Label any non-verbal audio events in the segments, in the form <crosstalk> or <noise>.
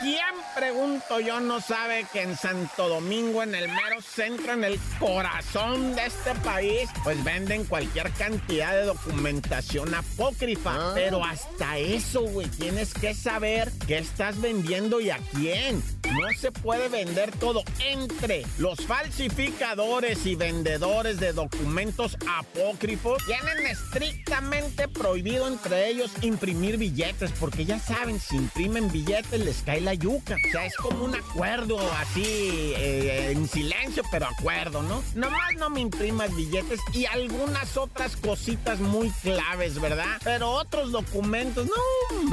¿Y quién, pregunto yo, no sabe que en Santo Domingo, en el mero centro, en el corazón de este país, pues venden cualquier cantidad de documentación apócrifa? Ah. Pero hasta eso, güey, tienes que saber qué estás vendiendo y a quién. No se puede vender todo entre los falsificadores y vendedores de documentos apócrifos. Tienen estrictamente prohibido entre ellos imprimir billetes, porque ya saben, si imprimen billetes les cae la yuca. O sea, es como un acuerdo así, eh, en silencio, pero acuerdo, ¿no? Nomás no me imprimas billetes y algunas otras cositas muy claves, ¿verdad? Pero otros documentos, no,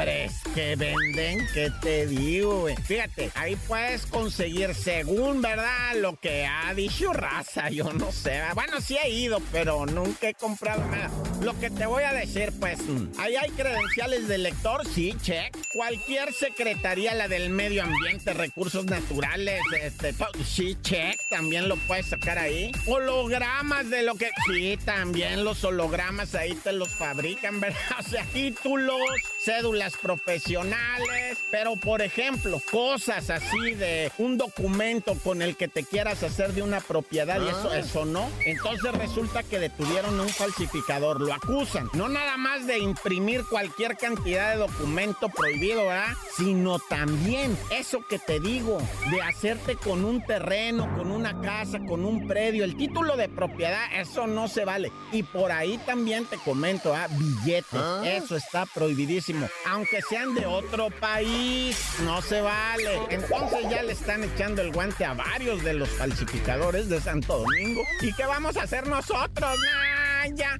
que venden, ¿qué te digo, güey? Fíjate, ahí puedes conseguir, según, ¿verdad? Lo que ha dicho raza, yo no sé. Bueno, sí he ido, pero nunca he comprado nada. Lo que te voy a decir, pues, ahí hay credenciales de lector, sí, check. Cualquier secretaría, la del medio ambiente, recursos naturales, este, sí, check, también lo puedes sacar ahí. Hologramas de lo que... Sí, también los hologramas ahí te los fabrican, ¿verdad? <laughs> O sea, títulos, cédulas profesionales, pero por ejemplo, cosas así de un documento con el que te quieras hacer de una propiedad y eso, eso no. Entonces resulta que detuvieron a un falsificador, lo acusan, no nada más de imprimir cualquier cantidad de documento prohibido, ¿verdad? Sino también eso que te digo, de hacerte con un terreno, con una casa, con un predio, el título de propiedad, eso no se vale. Y por ahí también te comento, ¿ah? Billetes, eso está prohibidísimo. Aunque sean de otro país, no se vale. Entonces ya le están echando el guante a varios de los falsificadores de Santo Domingo. ¿Y qué vamos a hacer nosotros? Nah, ya.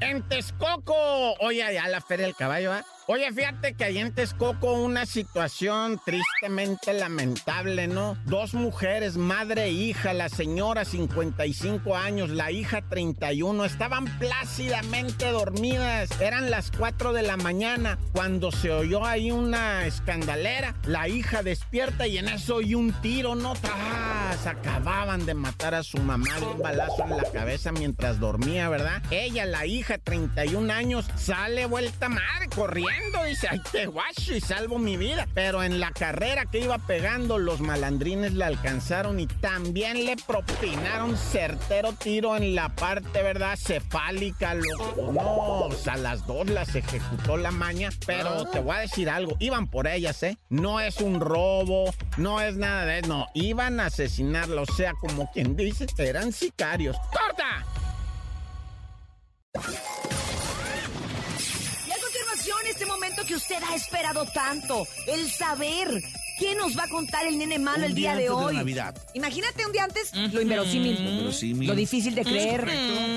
En Texcoco, oye, allá la Feria del Caballo, ¿ah? Oye, fíjate que ahí en Texcoco una situación tristemente lamentable, ¿no? Dos mujeres, madre e hija, la señora 55 años, la hija 31, estaban plácidamente dormidas. Eran las 4 de la mañana cuando se oyó ahí una escandalera. La hija despierta y en eso oyó un tiro, ¿no? ¡Tras! Acababan de matar a su mamá de un balazo en la cabeza mientras dormía, ¿verdad? Ella, la hija, 31 años, sale vuelta madre corriendo. Dice, ay, te guacho y salvo mi vida. Pero en la carrera que iba pegando, los malandrines la alcanzaron y también le propinaron certero tiro en la parte, ¿verdad? Cefálica, loco. No, o sea, las dos las ejecutó la maña. Pero te voy a decir algo, iban por ellas, ¿eh? No es un robo, no es nada de eso, no. Iban a asesinarla, o sea, como quien dice, eran sicarios. ¡Corta! Que usted ha esperado tanto, el saber qué nos va a contar el nene malo Un el día, día de antes de hoy. Navidad. Imagínate un día antes, lo inverosímil, Lo inverosímil. lo difícil de creer,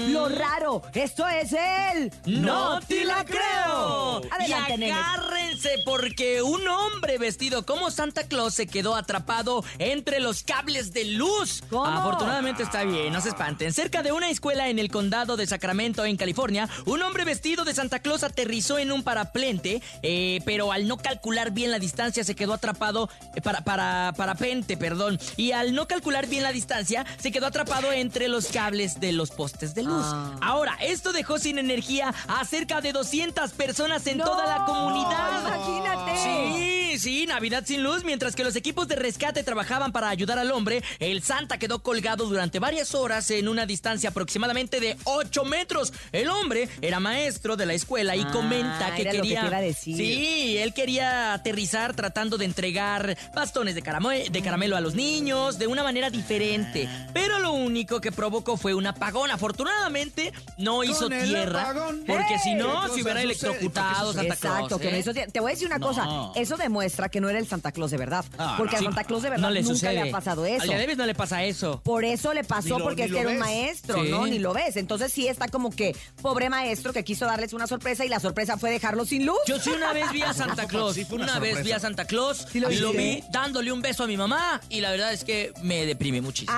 lo raro. Esto es el ¡No te la creo! Adelante, y nene. agárrense porque un hombre vestido como Santa Claus se quedó atrapado entre los cables de luz. ¿Cómo? Afortunadamente está bien, no se espanten. Cerca de una escuela en el condado de Sacramento, en California, un hombre vestido de Santa Claus aterrizó en un paraplente, eh, pero al no calcular bien la distancia se quedó atrapado eh, para, para parapente, perdón. Y al no calcular bien la distancia se quedó atrapado entre los cables de los postes de luz. Ah. Ahora, esto dejó sin energía a cerca de 200 personas en toda la comunidad. imagínate. Sí, sí, Navidad sin luz. Mientras que los equipos de rescate trabajaban para ayudar al hombre, el Santa quedó colgado durante varias horas en una distancia aproximadamente de 8 metros. El hombre era maestro de la escuela y Ah, comenta que era lo que quería. te iba a decir. Sí, él quería aterrizar tratando de entregar bastones de, caramelo a los niños de una manera diferente. Pero lo único que provocó fue un apagón. Afortunadamente no hizo tierra. apagón, Porque si no, ¿Qué se hubiera electrocutado ¿Por qué Santa Exacto, Claus. que no ¿eh? hizo- te voy a decir una No. cosa, eso demuestra que no era el Santa Claus de verdad. Ah, porque no. al Santa Claus de verdad No le nunca sucede. le ha pasado eso. Al Yadeves no le pasa eso. Por eso le pasó, lo- porque es que era un maestro, Sí. ¿no? Ni lo ves. Entonces sí está como que pobre maestro que quiso darles una sorpresa y la sorpresa fue dejarlo sin luz. Yo sí una vez vi a Santa <laughs> Claus. Sí, fue una una vez vi a Santa Claus lo y lo dándole un beso a mi mamá y la verdad es que me deprime muchísimo.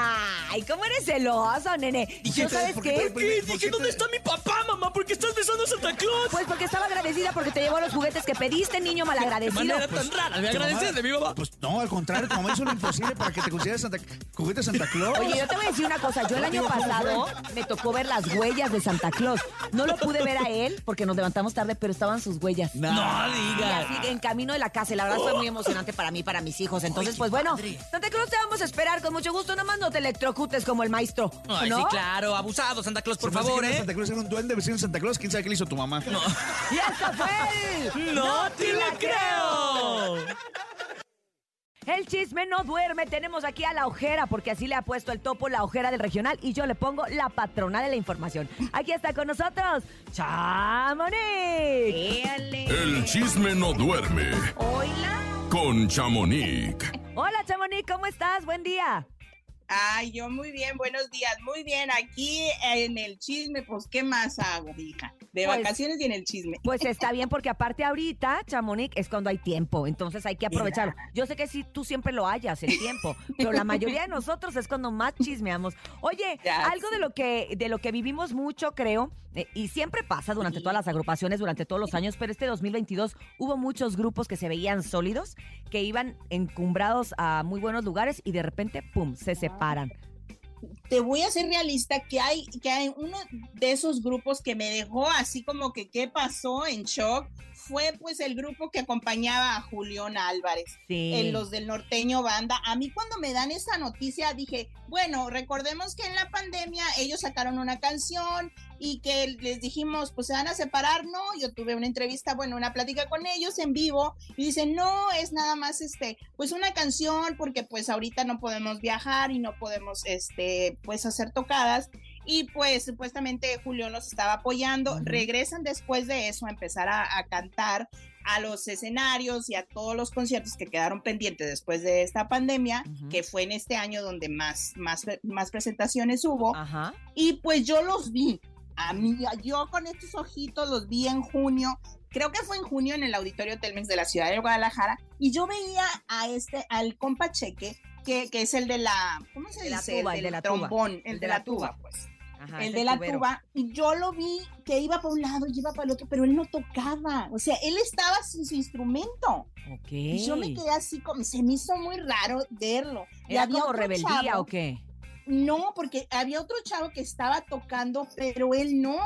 Ay, ¿cómo eres celoso, nene? ¿Y qué? sabes ¿Por qué? ¿Por qué? Dije, ¿dónde está mi papá, mamá? ¿Por qué estás besando a Santa Claus? Pues porque estaba agradecida porque te llevó los juguetes que pediste, niño De malagradecido. manera tan rara. Me agradeces mamá- de mi mamá. Pues no, al contrario, tu mamá hizo lo imposible para que te consideres Santa, juguete Santa Claus. Oye, yo te voy a decir una cosa. Yo el año pasado me tocó ver las huellas de Santa Claus. No lo pude ver a él porque nos levantamos tarde, pero estaban sus huellas. No Y digas. así en camino de la casa. Y la verdad fue muy emocionante para mí, para mis hijos. Entonces, pues bueno, Santa Claus te vamos a esperar con mucho gusto. Nada más no te electrocutes como el maestro. Ay, ¿no? sí, claro. Abusado, Santa Claus, por Se favor, no ¿eh? Santa Claus era un duende vestido de Santa Claus. ¿Quién sabe qué le hizo tu mamá? <laughs> Y esto fue el... ¡No te la creo! El chisme no duerme. Tenemos aquí a la ojera, porque así le ha puesto el topo la ojera del regional y yo le pongo la patrona de la información. Aquí está con nosotros, Chamonix. El chisme no duerme Hola. Con Chamonix. Hola, Chamonix, ¿cómo estás? Buen día. Ay, yo muy bien, buenos días, muy bien. Aquí en el chisme, pues, ¿qué más hago, hija? De Pues- vacaciones y en el chisme. Pues está bien, porque aparte ahorita, Chamonix, es cuando hay tiempo, entonces hay que aprovecharlo. Yo sé que sí, tú siempre lo hayas, el tiempo, pero la mayoría de nosotros es cuando más chismeamos. Oye, Ya algo de lo que de lo que vivimos mucho, creo, eh, y siempre pasa durante todas las agrupaciones, durante todos los años, pero este 2022 hubo muchos grupos que se veían sólidos, que iban encumbrados a muy buenos lugares y de repente, ¡pum!, se separan. Te voy a ser realista que hay, que hay uno de esos grupos que me dejó así como que qué pasó en shock. Fue pues el grupo que acompañaba a Julián Álvarez. Sí. en los del norteño banda. A mí cuando me dan esa noticia dije, bueno, recordemos que en la pandemia ellos sacaron una canción y que les dijimos, pues se van a separar, no, yo tuve una entrevista, bueno, una plática con ellos en vivo y dicen, no, es nada más este, pues una canción porque pues ahorita no podemos viajar y no podemos este, pues hacer tocadas. Y pues supuestamente Julio los estaba apoyando. Regresan después de eso a empezar a, a cantar a los escenarios y a todos los conciertos que quedaron pendientes después de esta pandemia, que fue en este año donde más, más, más presentaciones hubo. Y pues yo los vi. A mí, yo con estos ojitos los vi en junio. Creo que fue en junio en el Auditorio Telmex de la ciudad de Guadalajara. Y yo veía a este, al compa Cheque, que, que es el de la, ¿cómo se De la tuba, el del de la tuba. trombón, el, de la tuba, pues Ajá, el de la tubero. tuba, y yo lo vi que iba para un lado y iba para el otro, pero él no tocaba, o sea, él estaba sin su instrumento. Ok. Y yo me quedé así como, se me hizo muy raro verlo. Y ¿Era había como rebeldía chavo- o qué? No, porque había otro chavo que estaba tocando, pero él no.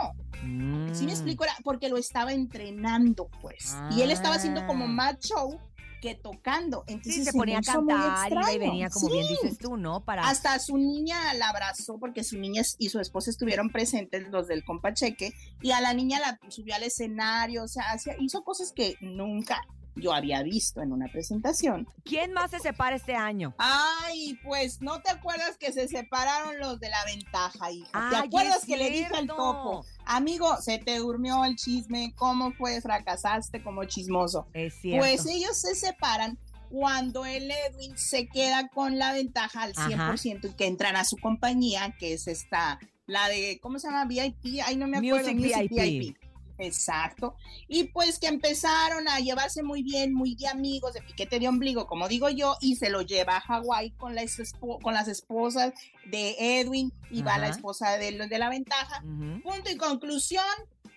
¿Sí me Mm. explico? Era porque lo estaba entrenando, pues. Y él estaba haciendo como Ah. más show que tocando. Entonces Sí, se ponía a cantar, y venía, como bien dices tú, ¿no? Para... Hasta su niña la abrazó porque su niña y su esposa estuvieron presentes, los del compa Cheque, y a la niña la subió al escenario, o sea, hacía- hizo cosas que nunca yo había visto en una presentación. ¿Quién más se separa este año? Ay, pues, ¿no te acuerdas que se separaron los de la ventaja, hija? ¿Te acuerdas que le dije al topo? Amigo, se te durmió el chisme, ¿cómo fue? Fracasaste como chismoso. Es cierto. Pues ellos se separan cuando el Edwin se queda con la ventaja al Ajá. 100% y que entran a su compañía, que es esta, la de, ¿cómo se llama? VIP, ay no me acuerdo. Music VIP. Exacto. Y pues que empezaron a llevarse muy bien, muy de amigos, de piquete de ombligo, como digo yo, y se lo lleva a Hawái con, las espo- con las esposas de Edwin y va la esposa de, de la ventaja. Punto y conclusión,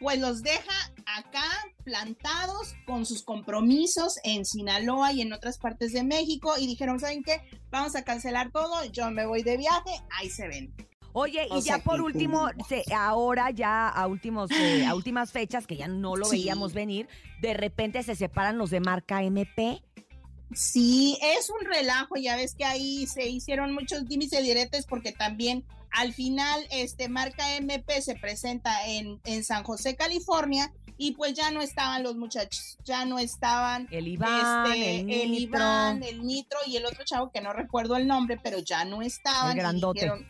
pues los deja acá plantados con sus compromisos en Sinaloa y en otras partes de México y dijeron, ¿saben qué? Vamos a cancelar todo, yo me voy de viaje, ahí se ven. Oye, y ya por último, <laughs> se- ahora ya a últimos eh, a últimas fechas que ya no lo Sí. veíamos venir, de repente se separan los de marca MP. Sí, es un relajo, ya ves que ahí se hicieron muchos dimes y diretes porque también al final este marca MP se presenta en, en San José, California y pues ya no estaban los muchachos, ya no estaban El Iván, este, el Nitro. Iván, el Nitro y el otro chavo que no recuerdo el nombre, pero ya no estaban. El y grandote. dijeron,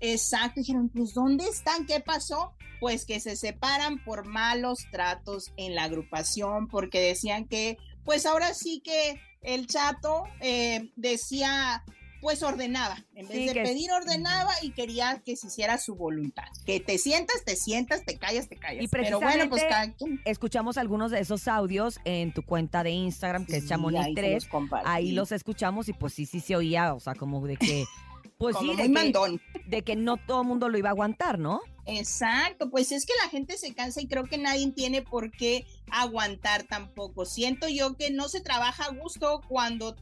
exacto, dijeron, pues ¿dónde están? ¿Qué pasó? Pues que se separan por malos tratos en la agrupación, porque decían que pues ahora sí que el chato eh, decía, pues ordenaba. En vez Sí, de pedir, ordenaba y quería que se hiciera su voluntad. Que te sientas, te sientas, te callas, te callas. Y Pero bueno, pues precisamente- cada quien. Escuchamos algunos de esos audios en tu cuenta de Instagram, que es Sí, Chamonix ahí se 3. los compartí. Ahí los escuchamos y pues sí, sí se oía, o sea, como de que... <laughs> Pues Como sí, de que, de que no todo el mundo lo iba a aguantar, ¿no? Exacto, pues es que la gente se cansa y creo que nadie tiene por qué aguantar tampoco. Siento yo que no se trabaja a gusto cuando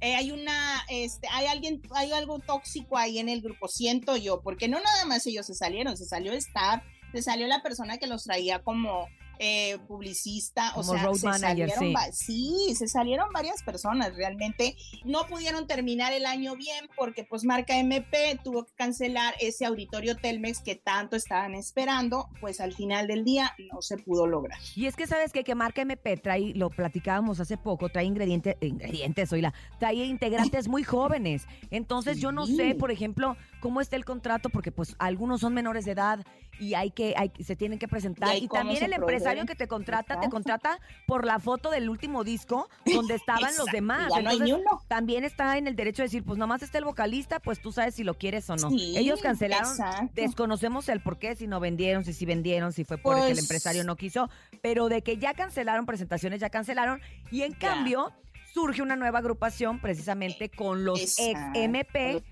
eh, hay una, este, hay alguien, hay algo tóxico ahí en el grupo, siento yo, porque no nada más ellos se salieron, se salió staff, se salió la persona que los traía como eh, publicista, o sea, road se manager, salieron, sí. se salieron varias personas, realmente no pudieron terminar el año bien porque pues marca MP tuvo que cancelar ese auditorio Telmex que tanto estaban esperando, pues al final del día no se pudo lograr. Y es que sabes qué? que marca MP trae, lo platicábamos hace poco, trae ingredientes, ingredientes, oíla, trae integrantes muy jóvenes. Entonces yo no sé, por ejemplo, cómo está el contrato, porque pues algunos son menores de edad y hay que, hay, se tienen que presentar. Y también el empresario que te contrata, te contrata por la foto del último disco donde estaban los demás. ya no hay ni Entonces, uno. también está en el derecho de decir, pues nomás está el vocalista, pues tú sabes si lo quieres o no. Sí, Ellos cancelaron, exacto. desconocemos el por qué, si no vendieron, si sí vendieron, si fue porque el Pues- empresario no quiso, pero de que ya cancelaron presentaciones, ya cancelaron. Y en cambio, surge una nueva agrupación precisamente con los ex Exacto,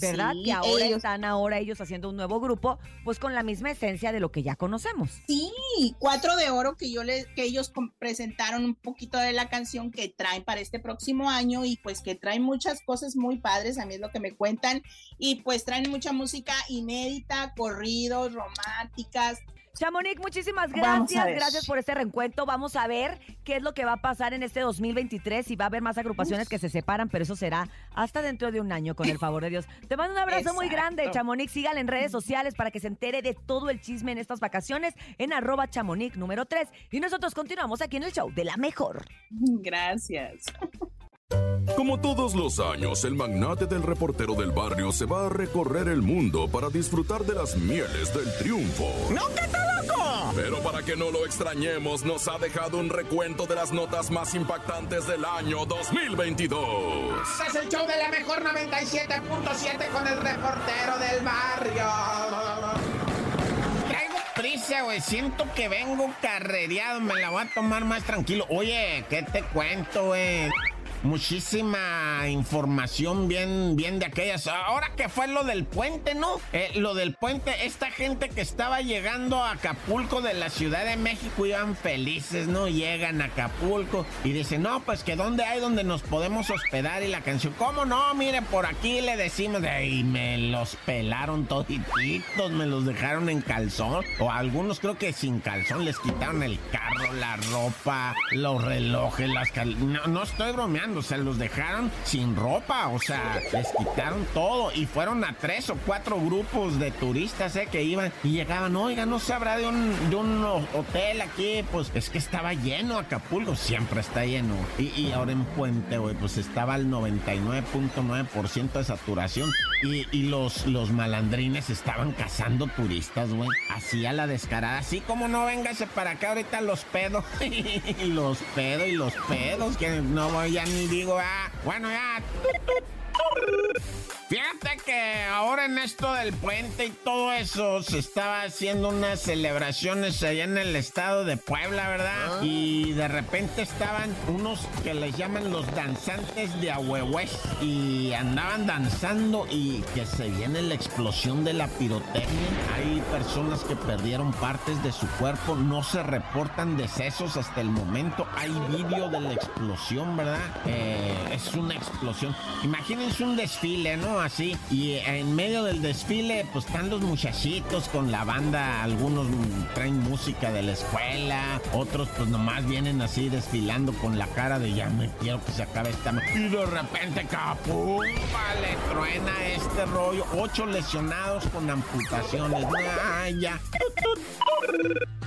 ¿verdad? Sí, que ahora ellos- están ahora ellos haciendo un nuevo grupo, pues con la misma esencia de lo que ya conocemos. Sí, cuatro de oro que yo les, que ellos presentaron un poquito de la canción que traen para este próximo año y pues que traen muchas cosas muy padres, a mí es lo que me cuentan, y pues traen mucha música inédita, corridos, románticas. Chamonix, muchísimas gracias. Gracias por este reencuentro. Vamos a ver qué es lo que va a pasar en este 2023. Si va a haber más agrupaciones que se separan, pero eso será hasta dentro de un año, con el favor de Dios. Te mando un abrazo muy grande, Chamonix. Sígale en redes sociales para que se entere de todo el chisme en estas vacaciones en arroba chamonix número 3. Y nosotros continuamos aquí en el show de la mejor. Gracias. Como todos los años, el magnate del reportero del barrio se va a recorrer el mundo para disfrutar de las mieles del triunfo. ¡No, que está loco! Pero para que no lo extrañemos, nos ha dejado un recuento de las notas más impactantes del año 2022. Es el show de la mejor 97.7 con el reportero del barrio. Traigo prisa, güey. Siento que vengo carrereado. Me la voy a tomar más tranquilo. Oye, ¿qué te cuento, güey? Muchísima información bien, bien de aquellas. Ahora que fue lo del puente, ¿no? Eh, lo del puente, esta gente que estaba llegando a Acapulco de la Ciudad de México iban felices, ¿no? Llegan a Acapulco y dicen, no, pues que dónde hay donde nos podemos hospedar y la canción, ¿cómo no? Mire, por aquí le decimos, y me los pelaron todititos, me los dejaron en calzón, o algunos creo que sin calzón les quitaron el carro, la ropa, los relojes, las cal... no, no estoy bromeando, o sea, los dejaron sin ropa, o sea, les quitaron todo y fueron a tres o cuatro grupos de turistas, ¿eh? Que iban y llegaban, oiga, no se habrá de un, de un ho- hotel aquí, pues es que estaba lleno Acapulco, siempre está lleno. Y, y ahora en Puente, güey, pues estaba al 99.9% de saturación y, y los, los malandrines estaban cazando turistas, güey, así a la descarada, así como no véngase para acá ahorita los pedos, <laughs> los pedos y los pedos, que no voy ya ni digo, ah, bueno, ya. Fíjate que ahora en esto del puente y todo eso se estaba haciendo unas celebraciones allá en el estado de Puebla, ¿verdad? Y de repente estaban unos que les llaman los danzantes de Ahuehues y andaban danzando y que se viene la explosión de la pirotecnia. Hay personas que perdieron partes de su cuerpo, no se reportan decesos hasta el momento. Hay vídeo de la explosión, ¿verdad? Eh, es una explosión. Imagínense un desfile, ¿no? Así. Y en medio del desfile, pues están los muchachitos con la banda. Algunos traen música de la escuela. Otros, pues nomás vienen así desfilando con la cara de ya me quiero que se acabe esta. ma-". Y de repente, ¡capum! Le truena este rollo. Ocho lesionados con amputaciones. ¡Ay!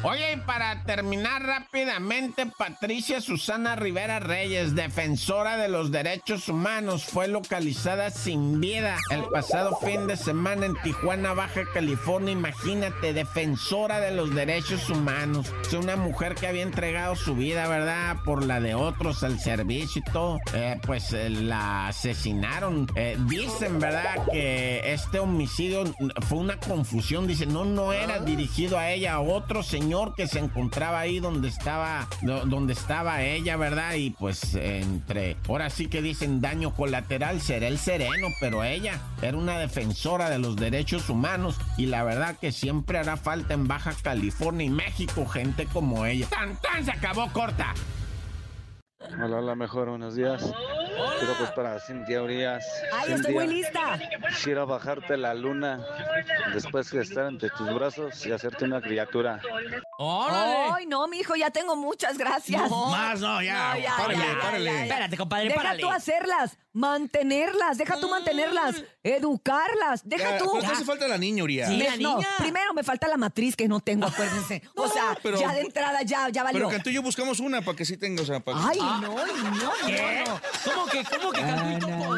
Oye, y para terminar rápidamente, Patricia Susana Rivera Reyes, defensora de los derechos humanos, fue localizada sin vida el pasado fin de semana en Tijuana, Baja California. Imagínate, defensora de los derechos humanos. Es una mujer que había entregado su vida, ¿verdad? Por la de otros al servicio y todo. Eh, pues eh, la asesinaron. Eh, dicen, ¿verdad? Que este homicidio fue una confusión. Dicen, no, no era dirigido a ella, a otro señor que se encontraba ahí donde estaba, donde estaba ella, ¿verdad? Y pues entre, ahora sí que dicen daño colateral, será el sereno, pero ella era una defensora de los derechos humanos y la verdad que siempre hará falta en Baja California y México gente como ella. ¡Tan, tan! Se acabó corta. Hola, hola, mejor, buenos días. Pero pues para Cintia Urias. ¡Ay, estoy muy lista! Quisiera bajarte la luna después de estar entre tus brazos y hacerte una criatura. ¡Ay, no, mijo! Ya tengo muchas, gracias. Más, no, ya. No, ya, párale, ya, párale. ya, ya. Espérate, compadre, Deja párale. tú hacerlas, mantenerlas, deja tú mantenerlas, educarlas, deja Ya, tú. pues, hace falta la niña, Urias. Sí. La no, niña. primero me falta la matriz que no tengo, acuérdense. <laughs> O sea, pero- ya de entrada ya, ya valió. Pero Cantú y yo buscamos una para que sí tenga, o sea, para... Ay, no, no, no, ¿Qué? no. ¿Cómo que, cómo que Cantú Topo?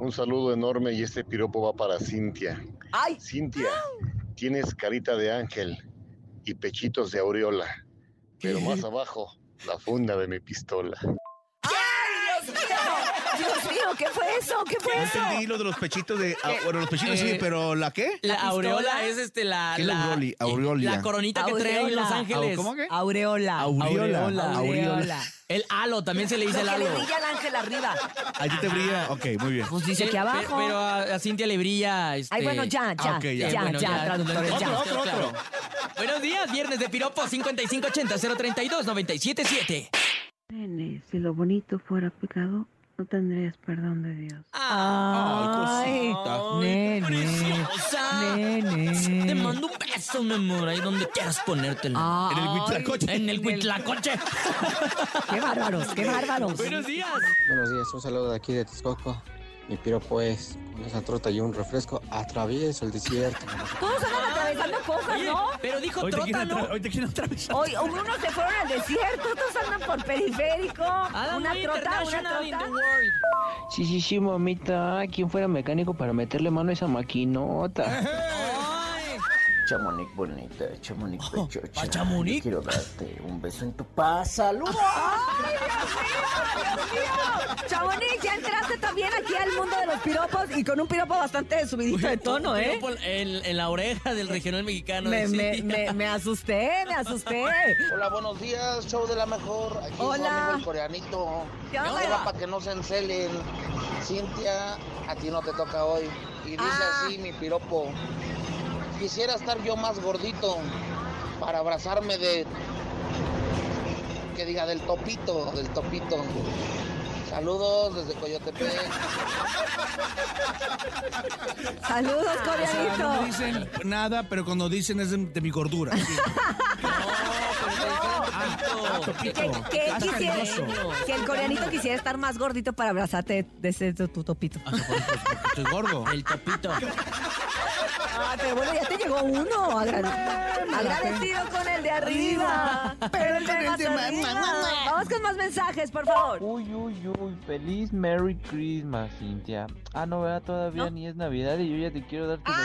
Un saludo enorme y este piropo va para Cintia. Ay, Cintia, tienes carita de ángel y pechitos de aureola, pero <laughs> más abajo, la funda de mi pistola. Dios mío, Dios mío, ¿qué fue eso? ¿Qué fue eso? entendí lo de los pechitos de... ah, bueno, los pechitos sí, Eh, pero ¿la qué? La aureola es este, la... ¿Qué es la aureoli- aureolia? La coronita que trae en Los. Ángeles. ¿Cómo que? Aureola. Aureola. Aureola. Aureola. El halo, también se le dice Lo el que le halo. brilla al ángel arriba. ¿A ti te brilla? Ok, muy bien. Pues dice Sí, que pe- abajo. Pero a, a Cintia le brilla este... Ay, bueno, ya, ya, Ah, ok, ya. ya, bueno, ya, traductores, Otro, ya. otro, otro. Buenos días, viernes de piropo 5580-032-977. Nene, si lo bonito fuera pecado, no tendrías perdón de Dios. Ay, cosita. nene, preciosa. nene. Te mando un beso, mi amor, ahí donde quieras ponértelo. Ay, En el Huitlacoche. En el Huitlacoche. <laughs> Qué bárbaros, qué bárbaros. Buenos días. Buenos días, un saludo de aquí de Texcoco. Mi piropo es con esa trota y un refresco, atravieso el desierto. Todos andan atravesando cosas, Oye, ¿no? pero dijo Hoy trota, ¿no? hoy te quieren atravesar. Hoy unos se fueron al desierto, otros andan por periférico. Adam, una trota, una trota. Sí, sí, sí, mamita. ¿Quién fuera mecánico para meterle mano a esa maquinota? Ay. Chamonix bonita, Chamonix pechocha. ¿pa Chamonix? Quiero darte un beso en tu paz. ¡Saludos! Chamonix, ya entraste también aquí al mundo de los piropos y con un piropo bastante subidito de tono, ¿eh? En, en la oreja del regional mexicano. Me, sí. me, <laughs> me, me asusté, me asusté. Hola, buenos días, show de la mejor. Aquí Hola. el coreanito. ¿Qué onda? Ahora para que no se encelen. Cintia, a ti no te toca hoy. Y dice Ah. así mi piropo. Quisiera estar yo más gordito para abrazarme de... Que diga del topito, del topito. Saludos desde Coyotepec. Saludos, O sea, no me coreanito. dicen nada, pero cuando dicen es de, de mi gordura. <laughs> Sí. Ah, topito. Que, que Ah, quisiera- cariñoso. que el coreanito quisiera estar más gordito para abrazarte de ese tu, tu topito. Ah, pues, Estoy gordo. El topito. Ah, pero bueno, ya te llegó uno. Agrade- agradecido con el de arriba. Pero el de más arriba. Vamos con más mensajes, por favor. Uy, uy, uy. Feliz Merry Christmas, Cintia. Ah, no, ¿verdad? Todavía ni es Navidad y yo ya te quiero dar tu <laughs>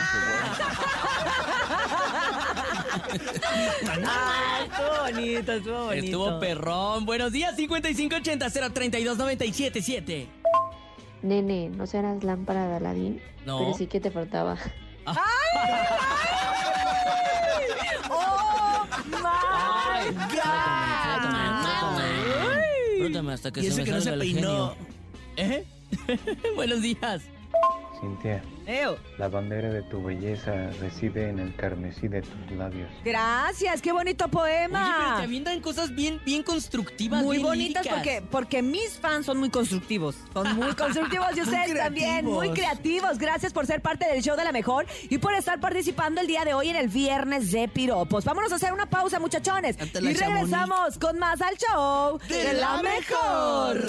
Ay, estuvo bonito, estuvo bonito. Estuvo perrón. Buenos días, 5580-032-977. Nene, ¿no serás lámpara de Aladín? No. Pero sí que te faltaba. ¡Oh, my Frótame, God! frótame. Frótame hasta que Y se ese me que no se peinó. ¿Eh? Buenos días. Cintia, la bandera de tu belleza reside en el carmesí de tus labios. Gracias, qué bonito Oye, pero poema. te avientan cosas bien, bien constructivas, Muy bien bonitas líricas. porque, porque mis fans son muy constructivos. Son muy <laughs> constructivos y Muy ustedes también, muy creativos. Gracias por ser parte del show de la mejor y por estar participando el día de hoy en el viernes de piropos. Vámonos a hacer una pausa, muchachones. Y regresamos con más al show de, la mejor.